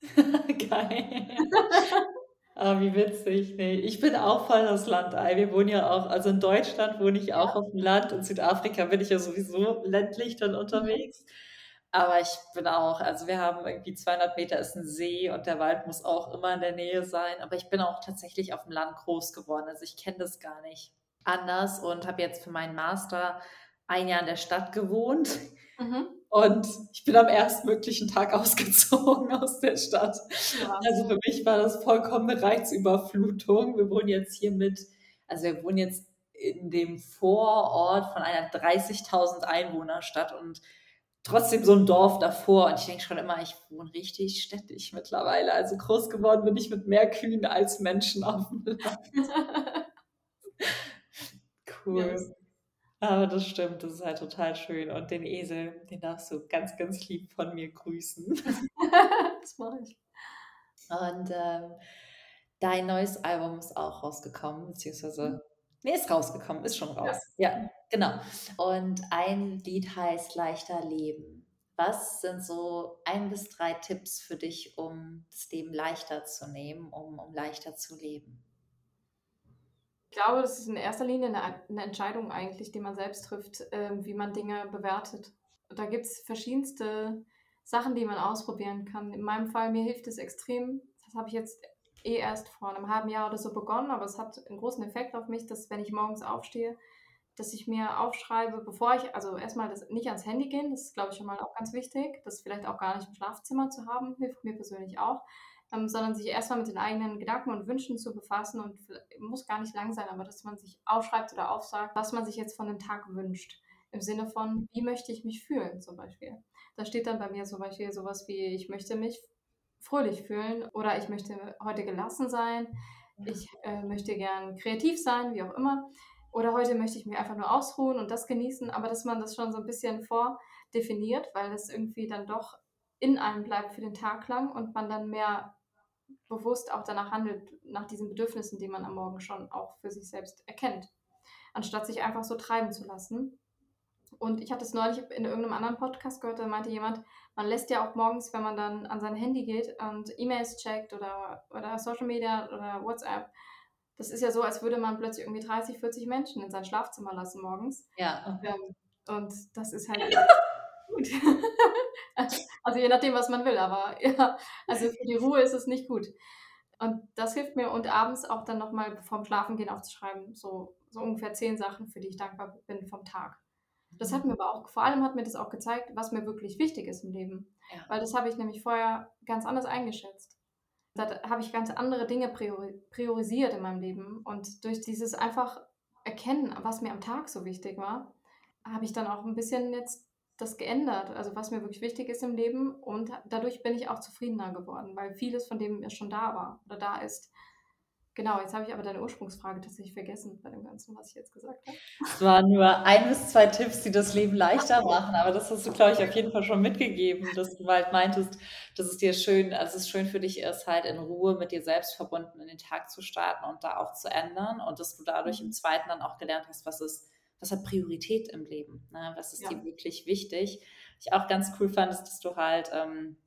Geil. Ah, wie witzig. Nee, ich bin auch voll das Landei. Wir wohnen ja auch, also in Deutschland wohne ich auch auf dem Land. In Südafrika bin ich ja sowieso ländlich dann mhm. unterwegs. Aber ich bin auch, also wir haben irgendwie 200 Meter ist ein See und der Wald muss auch immer in der Nähe sein. Aber ich bin auch tatsächlich auf dem Land groß geworden. Also ich kenne das gar nicht anders und habe jetzt für meinen Master ein Jahr in der Stadt gewohnt. Mhm. Und ich bin am erstmöglichen Tag ausgezogen aus der Stadt. Ja. Also für mich war das vollkommene Reizüberflutung. Wir wohnen jetzt hier mit, also wir wohnen jetzt in dem Vorort von einer 30.000 Einwohnerstadt und trotzdem so ein Dorf davor. Und ich denke schon immer, ich wohne richtig städtisch mittlerweile. Also groß geworden bin ich mit mehr Kühen als Menschen auf dem Land. cool. Yes. Aber das stimmt, das ist halt total schön. Und den Esel, den darfst du ganz, ganz lieb von mir grüßen. das mache ich. Und ähm, dein neues Album ist auch rausgekommen, beziehungsweise, mhm. nee, ist rausgekommen, ist schon raus. Ja. ja, genau. Und ein Lied heißt Leichter Leben. Was sind so ein bis drei Tipps für dich, um das Leben leichter zu nehmen, um, um leichter zu leben? Ich glaube, das ist in erster Linie eine, eine Entscheidung eigentlich, die man selbst trifft, äh, wie man Dinge bewertet. Da gibt es verschiedenste Sachen, die man ausprobieren kann. In meinem Fall, mir hilft es extrem. Das habe ich jetzt eh erst vor einem halben Jahr oder so begonnen, aber es hat einen großen Effekt auf mich, dass wenn ich morgens aufstehe, dass ich mir aufschreibe, bevor ich, also erstmal das nicht ans Handy gehen, das ist glaube ich schon mal auch ganz wichtig, das vielleicht auch gar nicht im Schlafzimmer zu haben, hilft mir persönlich auch ähm, sondern sich erstmal mit den eigenen Gedanken und Wünschen zu befassen und muss gar nicht lang sein, aber dass man sich aufschreibt oder aufsagt, was man sich jetzt von dem Tag wünscht. Im Sinne von, wie möchte ich mich fühlen zum Beispiel. Da steht dann bei mir zum Beispiel sowas wie, ich möchte mich fröhlich fühlen oder ich möchte heute gelassen sein, ich äh, möchte gern kreativ sein, wie auch immer. Oder heute möchte ich mich einfach nur ausruhen und das genießen, aber dass man das schon so ein bisschen vordefiniert, weil es irgendwie dann doch in einem bleibt für den Tag lang und man dann mehr bewusst auch danach handelt, nach diesen Bedürfnissen, die man am Morgen schon auch für sich selbst erkennt, anstatt sich einfach so treiben zu lassen. Und ich hatte es neulich in irgendeinem anderen Podcast gehört, da meinte jemand, man lässt ja auch morgens, wenn man dann an sein Handy geht und E-Mails checkt oder, oder Social Media oder WhatsApp, das ist ja so, als würde man plötzlich irgendwie 30, 40 Menschen in sein Schlafzimmer lassen morgens. Ja. Ähm, und das ist halt gut. Also je nachdem, was man will, aber ja, also für die Ruhe ist es nicht gut. Und das hilft mir und abends auch dann nochmal vorm Schlafengehen aufzuschreiben, so, so ungefähr zehn Sachen, für die ich dankbar bin vom Tag. Das hat mir aber auch, vor allem hat mir das auch gezeigt, was mir wirklich wichtig ist im Leben. Ja. Weil das habe ich nämlich vorher ganz anders eingeschätzt. Da habe ich ganz andere Dinge priori priorisiert in meinem Leben. Und durch dieses einfach Erkennen, was mir am Tag so wichtig war, habe ich dann auch ein bisschen jetzt das geändert, also was mir wirklich wichtig ist im Leben und dadurch bin ich auch zufriedener geworden, weil vieles von dem schon da war oder da ist. Genau, jetzt habe ich aber deine Ursprungsfrage tatsächlich vergessen bei dem Ganzen, was ich jetzt gesagt habe. Es waren nur ein bis zwei Tipps, die das Leben leichter machen, aber das hast du, glaube ich, auf jeden Fall schon mitgegeben, dass du halt meintest, dass es dir schön, also es schön für dich ist, halt in Ruhe mit dir selbst verbunden in den Tag zu starten und da auch zu ändern und dass du dadurch im mhm. zweiten dann auch gelernt hast, was ist was hat Priorität im Leben? Ne? Was ist ja. dir wirklich wichtig? Ich auch ganz cool fand, ist, dass du halt ähm,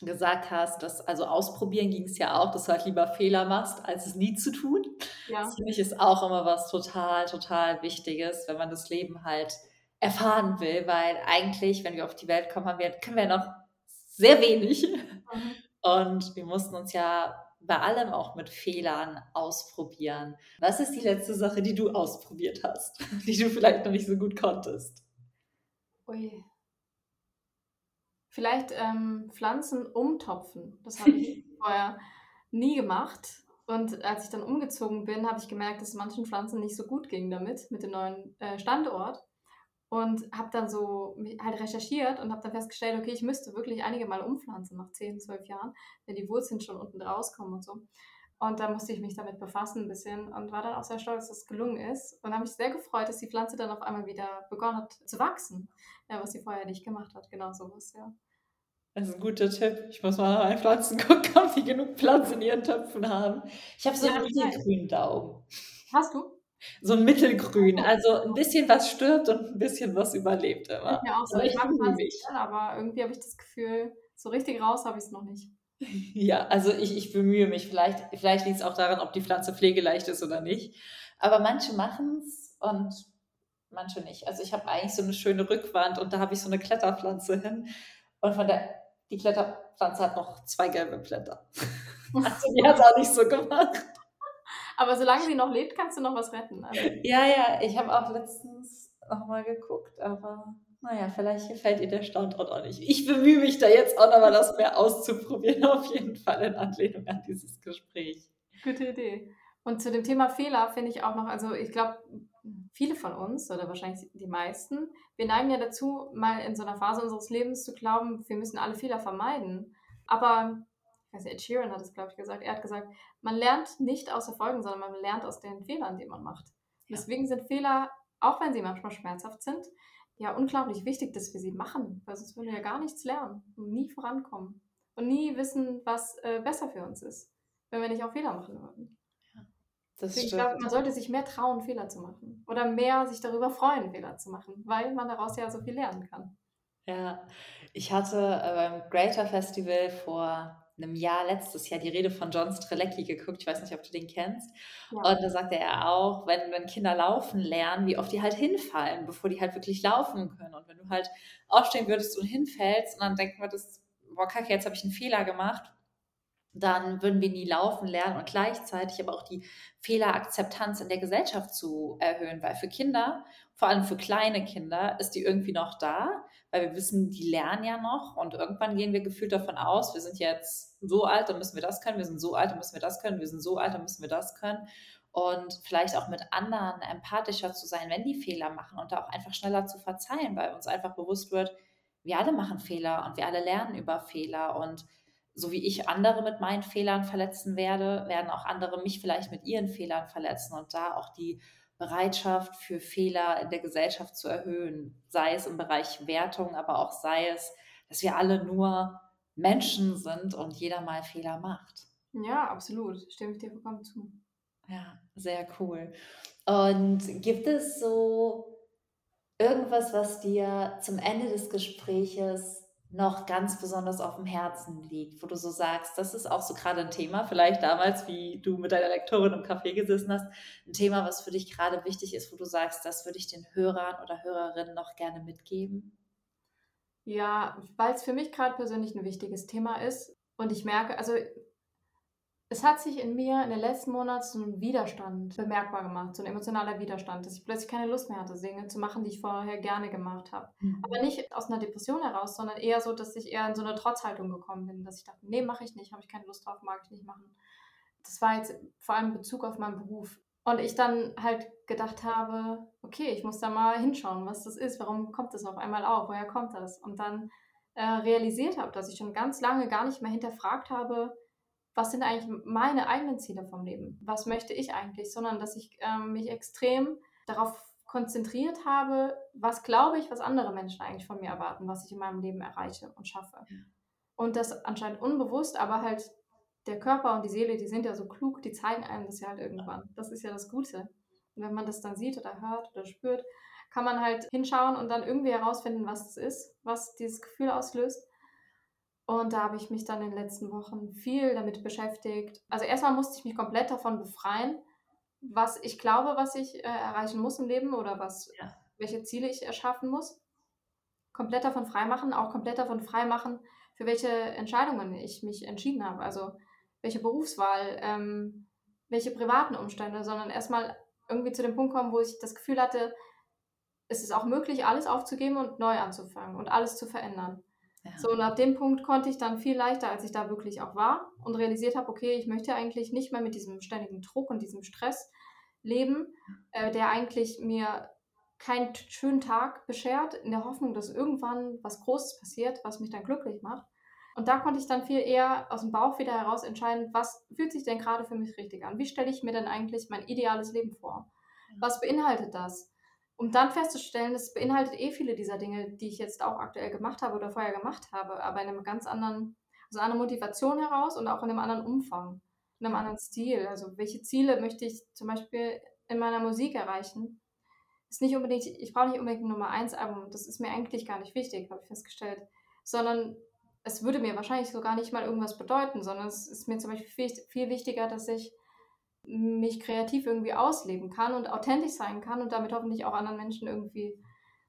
gesagt hast, dass also ausprobieren ging es ja auch, dass du halt lieber Fehler machst, als es nie zu tun. Ja. Das finde ich ist auch immer was total, total Wichtiges, wenn man das Leben halt erfahren will, weil eigentlich, wenn wir auf die Welt kommen, haben wir, können wir noch sehr wenig. Mhm. Und wir mussten uns ja bei allem auch mit Fehlern ausprobieren. Was ist die letzte Sache, die du ausprobiert hast, die du vielleicht noch nicht so gut konntest? Ui. Vielleicht ähm, Pflanzen umtopfen. Das habe ich vorher nie gemacht. Und als ich dann umgezogen bin, habe ich gemerkt, dass manchen Pflanzen nicht so gut ging damit, mit dem neuen äh, Standort. Und habe dann so halt recherchiert und habe dann festgestellt, okay, ich müsste wirklich einige Mal umpflanzen nach 10, 12 Jahren, wenn die Wurzeln schon unten rauskommen und so. Und da musste ich mich damit befassen ein bisschen und war dann auch sehr stolz, dass es gelungen ist. Und habe mich sehr gefreut, dass die Pflanze dann auf einmal wieder begonnen hat zu wachsen, ja, was sie vorher nicht gemacht hat. Genau sowas, ja. Das ist ein guter Tipp. Ich muss mal nach meinen Pflanzen gucken, ob die genug Platz in ihren Töpfen haben. Ich habe so ja, einen mittelgrünen Daumen. Hast du? So ein mittelgrün. Also ein bisschen was stirbt und ein bisschen was überlebt immer. Ja, auch so. Ich, ich mag Pflanzen, aber irgendwie habe ich das Gefühl, so richtig raus habe ich es noch nicht. Ja, also ich, ich bemühe mich. Vielleicht, vielleicht liegt es auch daran, ob die Pflanze pflegeleicht ist oder nicht. Aber manche machen es und manche nicht. Also ich habe eigentlich so eine schöne Rückwand und da habe ich so eine Kletterpflanze hin. Und von der, die Kletterpflanze hat noch zwei gelbe Blätter. Also die hat es auch nicht so gemacht. Aber solange sie noch lebt, kannst du noch was retten. Also. Ja, ja, ich habe auch letztens nochmal geguckt, aber naja, vielleicht gefällt ihr der Standort auch nicht. Ich bemühe mich da jetzt auch nochmal, das mehr auszuprobieren, auf jeden Fall in Anlehnung an dieses Gespräch. Gute Idee. Und zu dem Thema Fehler finde ich auch noch, also ich glaube, viele von uns oder wahrscheinlich die meisten, wir neigen ja dazu, mal in so einer Phase unseres Lebens zu glauben, wir müssen alle Fehler vermeiden. Aber, ich weiß nicht, Ed Sheeran hat es, glaube ich, gesagt, er hat gesagt, man lernt nicht aus Erfolgen, sondern man lernt aus den Fehlern, die man macht. Ja. Deswegen sind Fehler, auch wenn sie manchmal schmerzhaft sind, ja unglaublich wichtig, dass wir sie machen, weil sonst würden wir ja gar nichts lernen und nie vorankommen und nie wissen, was äh, besser für uns ist, wenn wir nicht auch Fehler machen würden. Ja, Deswegen, ich glaube, man sollte sich mehr trauen, Fehler zu machen oder mehr sich darüber freuen, Fehler zu machen, weil man daraus ja so viel lernen kann. Ja, ich hatte äh, beim Greater Festival vor einem Jahr, letztes Jahr, die Rede von John Strelecki geguckt. Ich weiß nicht, ob du den kennst. Ja. Und da sagte er auch, wenn, wenn Kinder laufen lernen, wie oft die halt hinfallen, bevor die halt wirklich laufen können. Und wenn du halt aufstehen würdest und hinfällst und dann denken würdest, boah, kacke, jetzt habe ich einen Fehler gemacht, dann würden wir nie laufen lernen und gleichzeitig aber auch die Fehlerakzeptanz in der Gesellschaft zu erhöhen, weil für Kinder, vor allem für kleine Kinder, ist die irgendwie noch da, weil wir wissen, die lernen ja noch und irgendwann gehen wir gefühlt davon aus, wir sind jetzt so alt, dann müssen wir das können, wir sind so alt, dann müssen wir das können, wir sind so alt, dann müssen wir das können. Und vielleicht auch mit anderen empathischer zu sein, wenn die Fehler machen und da auch einfach schneller zu verzeihen, weil uns einfach bewusst wird, wir alle machen Fehler und wir alle lernen über Fehler und so wie ich andere mit meinen Fehlern verletzen werde, werden auch andere mich vielleicht mit ihren Fehlern verletzen und da auch die Bereitschaft für Fehler in der Gesellschaft zu erhöhen, sei es im Bereich Wertung, aber auch sei es, dass wir alle nur Menschen sind und jeder mal Fehler macht. Ja, absolut. Stimme ich dir vollkommen zu. Ja, sehr cool. Und gibt es so irgendwas, was dir zum Ende des Gespräches noch ganz besonders auf dem Herzen liegt, wo du so sagst, das ist auch so gerade ein Thema, vielleicht damals, wie du mit deiner Lektorin im Café gesessen hast, ein Thema, was für dich gerade wichtig ist, wo du sagst, das würde ich den Hörern oder Hörerinnen noch gerne mitgeben? Ja, weil es für mich gerade persönlich ein wichtiges Thema ist und ich merke, also es hat sich in mir in den letzten Monaten so ein Widerstand bemerkbar gemacht, so ein emotionaler Widerstand, dass ich plötzlich keine Lust mehr hatte, Dinge zu machen, die ich vorher gerne gemacht habe. Mhm. Aber nicht aus einer Depression heraus, sondern eher so, dass ich eher in so eine Trotzhaltung gekommen bin, dass ich dachte, nee, mache ich nicht, habe ich keine Lust drauf, mag ich nicht machen. Das war jetzt vor allem in Bezug auf meinen Beruf. Und ich dann halt gedacht habe, okay, ich muss da mal hinschauen, was das ist, warum kommt das auf einmal auf, woher kommt das? Und dann äh, realisiert habe, dass ich schon ganz lange gar nicht mehr hinterfragt habe, was sind eigentlich meine eigenen Ziele vom Leben? Was möchte ich eigentlich? Sondern dass ich ähm, mich extrem darauf konzentriert habe, was glaube ich, was andere Menschen eigentlich von mir erwarten, was ich in meinem Leben erreiche und schaffe. Ja. Und das anscheinend unbewusst, aber halt der Körper und die Seele, die sind ja so klug, die zeigen einem das ja halt irgendwann. Das ist ja das Gute. Und wenn man das dann sieht oder hört oder spürt, kann man halt hinschauen und dann irgendwie herausfinden, was es ist, was dieses Gefühl auslöst und da habe ich mich dann in den letzten Wochen viel damit beschäftigt. Also erstmal musste ich mich komplett davon befreien, was ich glaube, was ich äh, erreichen muss im Leben oder was, ja. welche Ziele ich erschaffen muss. Komplett davon freimachen, auch komplett davon freimachen, für welche Entscheidungen ich mich entschieden habe. Also welche Berufswahl, ähm, welche privaten Umstände, sondern erstmal irgendwie zu dem Punkt kommen, wo ich das Gefühl hatte, es ist auch möglich, alles aufzugeben und neu anzufangen und alles zu verändern. Ja. So, und ab dem Punkt konnte ich dann viel leichter, als ich da wirklich auch war und realisiert habe, okay, ich möchte eigentlich nicht mehr mit diesem ständigen Druck und diesem Stress leben, äh, der eigentlich mir keinen schönen Tag beschert, in der Hoffnung, dass irgendwann was Großes passiert, was mich dann glücklich macht. Und da konnte ich dann viel eher aus dem Bauch wieder heraus entscheiden, was fühlt sich denn gerade für mich richtig an? Wie stelle ich mir denn eigentlich mein ideales Leben vor? Was beinhaltet das? Um dann festzustellen, das beinhaltet eh viele dieser Dinge, die ich jetzt auch aktuell gemacht habe oder vorher gemacht habe, aber in einem ganz anderen, also einer Motivation heraus und auch in einem anderen Umfang, in einem anderen Stil. Also welche Ziele möchte ich zum Beispiel in meiner Musik erreichen? Ist nicht unbedingt, ich brauche nicht unbedingt ein Nummer 1 Album, das ist mir eigentlich gar nicht wichtig, habe ich festgestellt, sondern es würde mir wahrscheinlich so gar nicht mal irgendwas bedeuten, sondern es ist mir zum Beispiel viel, viel wichtiger, dass ich mich kreativ irgendwie ausleben kann und authentisch sein kann und damit hoffentlich auch anderen Menschen irgendwie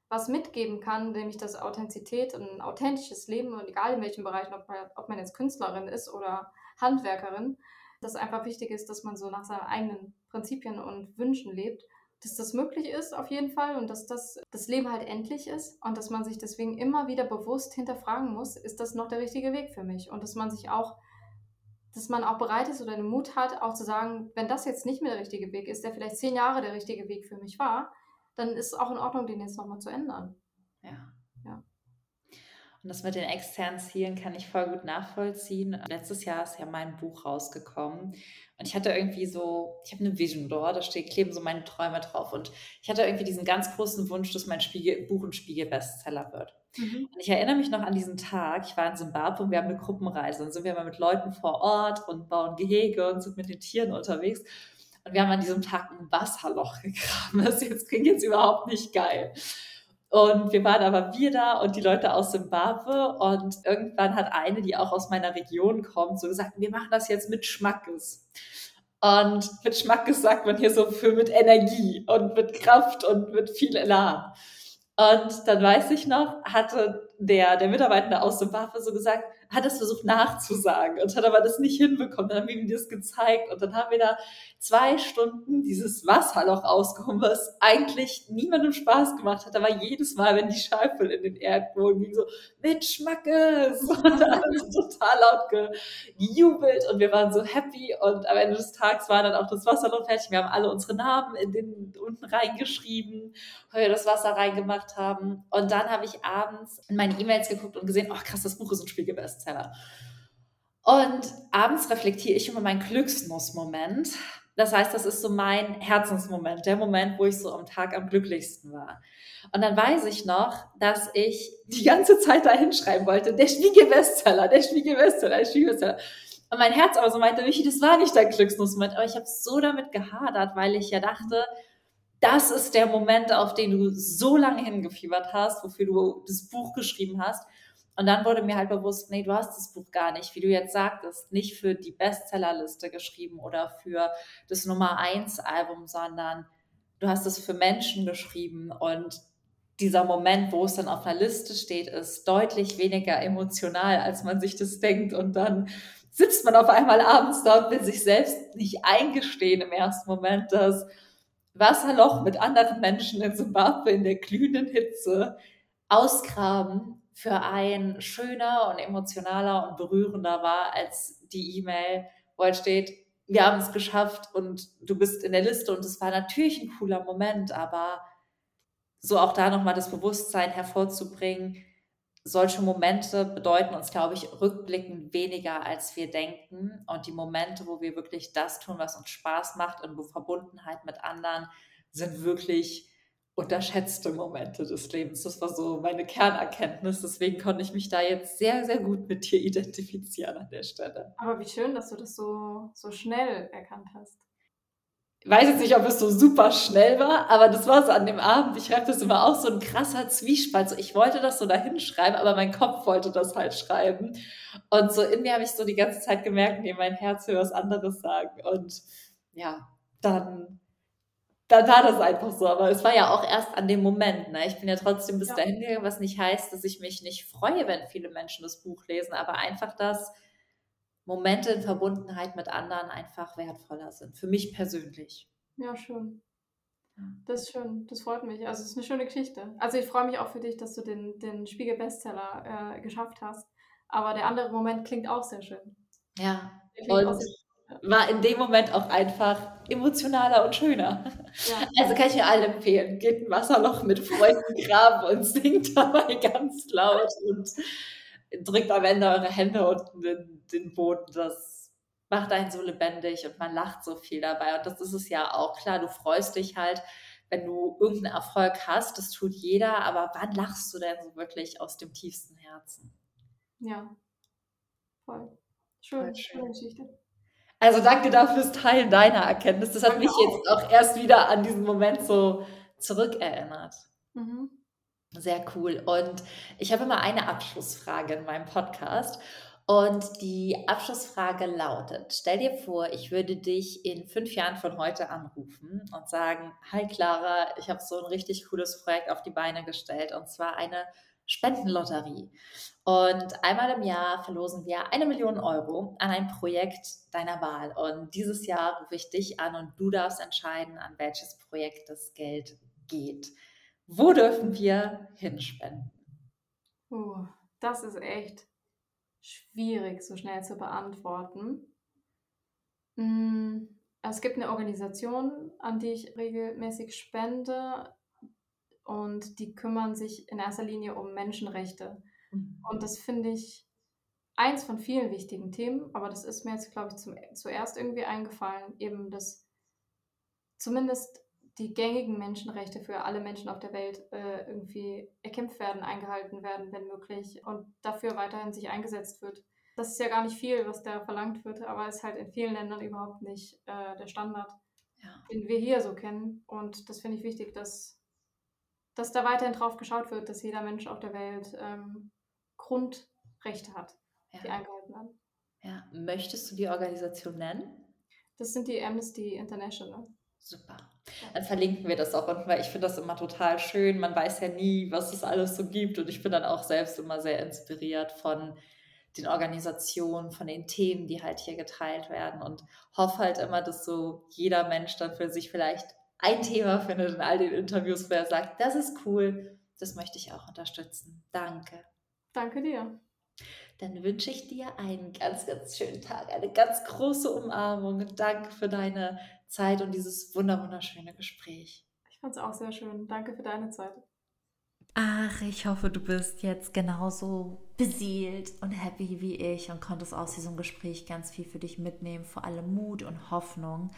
was mitgeben kann, nämlich dass Authentizität und ein authentisches Leben und egal in welchen Bereichen, ob man, ob man jetzt Künstlerin ist oder Handwerkerin, dass einfach wichtig ist, dass man so nach seinen eigenen Prinzipien und Wünschen lebt, dass das möglich ist auf jeden Fall und dass das, das Leben halt endlich ist und dass man sich deswegen immer wieder bewusst hinterfragen muss, ist das noch der richtige Weg für mich? Und dass man sich auch dass man auch bereit ist oder den Mut hat, auch zu sagen, wenn das jetzt nicht mehr der richtige Weg ist, der vielleicht zehn Jahre der richtige Weg für mich war, dann ist es auch in Ordnung, den jetzt nochmal zu ändern. Ja. ja. Und das mit den externen Zielen kann ich voll gut nachvollziehen. Letztes Jahr ist ja mein Buch rausgekommen und ich hatte irgendwie so, ich habe eine Vision dort, da steht, kleben so meine Träume drauf und ich hatte irgendwie diesen ganz großen Wunsch, dass mein Spiegel, Buch ein Spiegel-Bestseller wird. Mhm. Und ich erinnere mich noch an diesen Tag, ich war in Zimbabwe und wir haben eine Gruppenreise. Dann sind wir mal mit Leuten vor Ort und bauen Gehege und sind mit den Tieren unterwegs. Und wir haben an diesem Tag ein Wasserloch gegraben. Das jetzt, klingt jetzt überhaupt nicht geil. Und wir waren aber wir da und die Leute aus Zimbabwe. Und irgendwann hat eine, die auch aus meiner Region kommt, so gesagt, wir machen das jetzt mit Schmackes. Und mit Schmackes sagt man hier so für mit Energie und mit Kraft und mit viel Elan. Und dann weiß ich noch, hatte der, der Mitarbeiter aus Zimbabwe so gesagt, hat es versucht nachzusagen und hat aber das nicht hinbekommen. Dann haben wir ihm das gezeigt und dann haben wir da zwei Stunden dieses Wasserloch ausgehoben, was eigentlich niemandem Spaß gemacht hat. Aber jedes Mal, wenn die Scheibe in den Erdboden ging, so mit Schmackes und alles total laut gejubelt und wir waren so happy und am Ende des Tages war dann auch das Wasserloch fertig. Wir haben alle unsere Namen in den unten reingeschrieben, weil wir das Wasser reingemacht haben. Und dann habe ich abends in meine E-Mails geguckt und gesehen, ach krass, das Buch ist ein Spiegelbestseller. Und abends reflektiere ich über meinen Glücksnuss-Moment das heißt, das ist so mein Herzensmoment, der Moment, wo ich so am Tag am glücklichsten war. Und dann weiß ich noch, dass ich die ganze Zeit da hinschreiben wollte, der Spiegel-Bestseller, der Spiegel-Bestseller, der Spiegel-Bestseller. Und mein Herz aber so meinte, Michi, das war nicht dein Glücksnussmoment. Aber ich habe so damit gehadert, weil ich ja dachte, das ist der Moment, auf den du so lange hingefiebert hast, wofür du das Buch geschrieben hast. Und dann wurde mir halt bewusst, nee, du hast das Buch gar nicht, wie du jetzt sagtest, nicht für die Bestsellerliste geschrieben oder für das Nummer 1 Album, sondern du hast es für Menschen geschrieben und dieser Moment, wo es dann auf einer Liste steht, ist deutlich weniger emotional, als man sich das denkt. Und dann sitzt man auf einmal abends da und will sich selbst nicht eingestehen im ersten Moment, dass Wasserloch mit anderen Menschen in Zimbabwe in der glühenden Hitze ausgraben für einen schöner und emotionaler und berührender war als die E-Mail, wo halt steht, wir haben es geschafft und du bist in der Liste. Und es war natürlich ein cooler Moment, aber so auch da nochmal das Bewusstsein hervorzubringen, solche Momente bedeuten uns, glaube ich, rückblickend weniger, als wir denken. Und die Momente, wo wir wirklich das tun, was uns Spaß macht, in Verbundenheit mit anderen, sind wirklich unterschätzte Momente des Lebens. Das war so meine Kernerkenntnis. Deswegen konnte ich mich da jetzt sehr, sehr gut mit dir identifizieren an der Stelle. Aber wie schön, dass du das so, so schnell erkannt hast. Ich weiß jetzt nicht, ob es so super schnell war, aber das war so an dem Abend. Ich schreibe das immer auch so ein krasser Zwiespalt. So, ich wollte das so dahin schreiben, aber mein Kopf wollte das halt schreiben. Und so in mir habe ich so die ganze Zeit gemerkt, nee, mein Herz will was anderes sagen. Und ja, dann dann war das einfach so. Aber es war ja auch erst an dem Moment. Ne? Ich bin ja trotzdem bis ja. dahin gegangen, was nicht heißt, dass ich mich nicht freue, wenn viele Menschen das Buch lesen, aber einfach, dass Momente in Verbundenheit mit anderen einfach wertvoller sind. Für mich persönlich. Ja, schön. Das ist schön, das freut mich. Also es ist eine schöne Geschichte. Also ich freue mich auch für dich, dass du den, den Spiegel-Bestseller äh, geschafft hast. Aber der andere Moment klingt auch sehr schön. Ja, und war in dem Moment auch einfach emotionaler und schöner. Ja. Also kann ich mir allen empfehlen. Geht ein Wasserloch mit Freunden graben und singt dabei ganz laut und drückt am Ende eure Hände unten in den Boden. Das macht einen so lebendig und man lacht so viel dabei. Und das ist es ja auch. Klar, du freust dich halt, wenn du irgendeinen Erfolg hast. Das tut jeder. Aber wann lachst du denn so wirklich aus dem tiefsten Herzen? Ja, voll. Schön, schöne Geschichte. Also danke dafür fürs Teilen deiner Erkenntnis. Das hat mich jetzt auch erst wieder an diesen Moment so zurückerinnert. Mhm. Sehr cool. Und ich habe immer eine Abschlussfrage in meinem Podcast. Und die Abschlussfrage lautet, stell dir vor, ich würde dich in fünf Jahren von heute anrufen und sagen, hi Clara, ich habe so ein richtig cooles Projekt auf die Beine gestellt und zwar eine Spendenlotterie. Und einmal im Jahr verlosen wir eine Million Euro an ein Projekt deiner Wahl. Und dieses Jahr rufe ich dich an und du darfst entscheiden, an welches Projekt das Geld geht. Wo dürfen wir hinspenden? Uh, das ist echt schwierig, so schnell zu beantworten. Mm, es gibt eine Organisation, an die ich regelmäßig spende und die kümmern sich in erster Linie um Menschenrechte. Mhm. Und das finde ich eins von vielen wichtigen Themen, aber das ist mir jetzt, glaube ich, zum, zuerst irgendwie eingefallen, eben dass zumindest die gängigen Menschenrechte für alle Menschen auf der Welt äh, irgendwie erkämpft werden, eingehalten werden, wenn möglich, und dafür weiterhin sich eingesetzt wird. Das ist ja gar nicht viel, was da verlangt wird, aber ist halt in vielen Ländern überhaupt nicht äh, der Standard, ja. den wir hier so kennen. Und das finde ich wichtig, dass dass da weiterhin drauf geschaut wird, dass jeder Mensch auf der Welt ähm, Grundrechte hat, ja. die eingehalten werden. Ja. Möchtest du die Organisation nennen? Das sind die Amnesty International. Super. Dann verlinken wir das auch unten, weil ich finde das immer total schön. Man weiß ja nie, was es alles so gibt. Und ich bin dann auch selbst immer sehr inspiriert von den Organisationen, von den Themen, die halt hier geteilt werden und hoffe halt immer, dass so jeder Mensch dann für sich vielleicht ein Thema findet in all den Interviews, wo er sagt, das ist cool, das möchte ich auch unterstützen. Danke. Danke dir. Dann wünsche ich dir einen ganz, ganz schönen Tag, eine ganz große Umarmung. Danke für deine Zeit und dieses wunderschöne Gespräch. Ich fand es auch sehr schön. Danke für deine Zeit. Ach, ich hoffe, du bist jetzt genauso beseelt und happy wie ich und konntest aus diesem Gespräch ganz viel für dich mitnehmen, vor allem Mut und Hoffnung.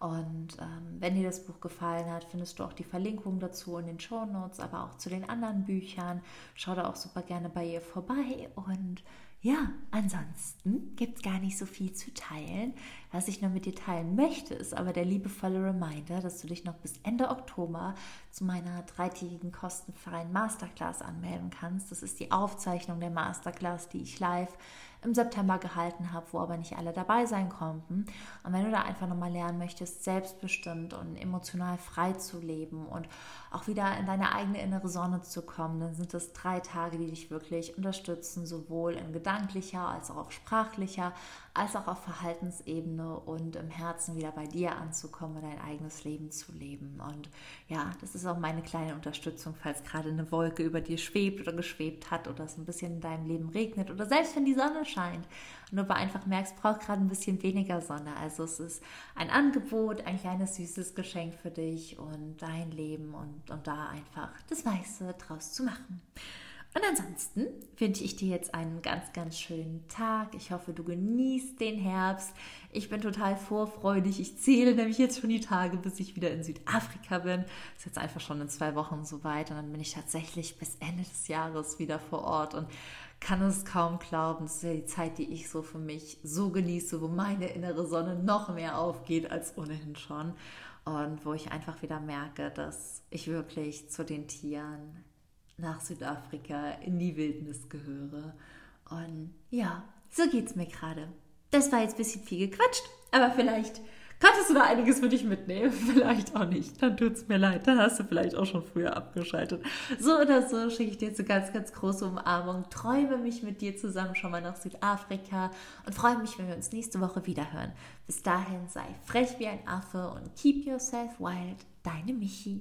Und ähm, wenn dir das Buch gefallen hat, findest du auch die Verlinkung dazu in den Show Notes, aber auch zu den anderen Büchern. Schau da auch super gerne bei ihr vorbei. Und ja, ansonsten gibt es gar nicht so viel zu teilen. Was ich noch mit dir teilen möchte, ist aber der liebevolle Reminder, dass du dich noch bis Ende Oktober zu meiner dreitägigen kostenfreien Masterclass anmelden kannst. Das ist die Aufzeichnung der Masterclass, die ich live im September gehalten habe, wo aber nicht alle dabei sein konnten. Und wenn du da einfach nochmal lernen möchtest, selbstbestimmt und emotional frei zu leben und auch wieder in deine eigene innere Sonne zu kommen, dann sind das drei Tage, die dich wirklich unterstützen, sowohl in gedanklicher als auch sprachlicher, als auch auf Verhaltensebene und im Herzen wieder bei dir anzukommen und dein eigenes Leben zu leben. Und ja, das ist auch meine kleine Unterstützung, falls gerade eine Wolke über dir schwebt oder geschwebt hat oder es ein bisschen in deinem Leben regnet oder selbst wenn die Sonne scheint und du aber einfach merkst, braucht gerade ein bisschen weniger Sonne. Also es ist ein Angebot, ein kleines süßes Geschenk für dich und dein Leben und, und da einfach das Weiße draus zu machen. Und ansonsten wünsche ich dir jetzt einen ganz, ganz schönen Tag. Ich hoffe, du genießt den Herbst. Ich bin total vorfreudig. Ich zähle nämlich jetzt schon die Tage, bis ich wieder in Südafrika bin. Ist jetzt einfach schon in zwei Wochen soweit. Und dann bin ich tatsächlich bis Ende des Jahres wieder vor Ort und kann es kaum glauben. Das ist ja die Zeit, die ich so für mich so genieße, wo meine innere Sonne noch mehr aufgeht als ohnehin schon. Und wo ich einfach wieder merke, dass ich wirklich zu den Tieren nach Südafrika in die Wildnis gehöre. Und ja, so geht's mir gerade. Das war jetzt ein bisschen viel gequatscht, aber vielleicht konntest du da einiges für dich mitnehmen. Vielleicht auch nicht. Dann tut's mir leid. Dann hast du vielleicht auch schon früher abgeschaltet. So oder so schicke ich dir jetzt eine ganz, ganz große Umarmung. Träume mich mit dir zusammen schon mal nach Südafrika und freue mich, wenn wir uns nächste Woche wiederhören. Bis dahin sei frech wie ein Affe und keep yourself wild. deine Michi.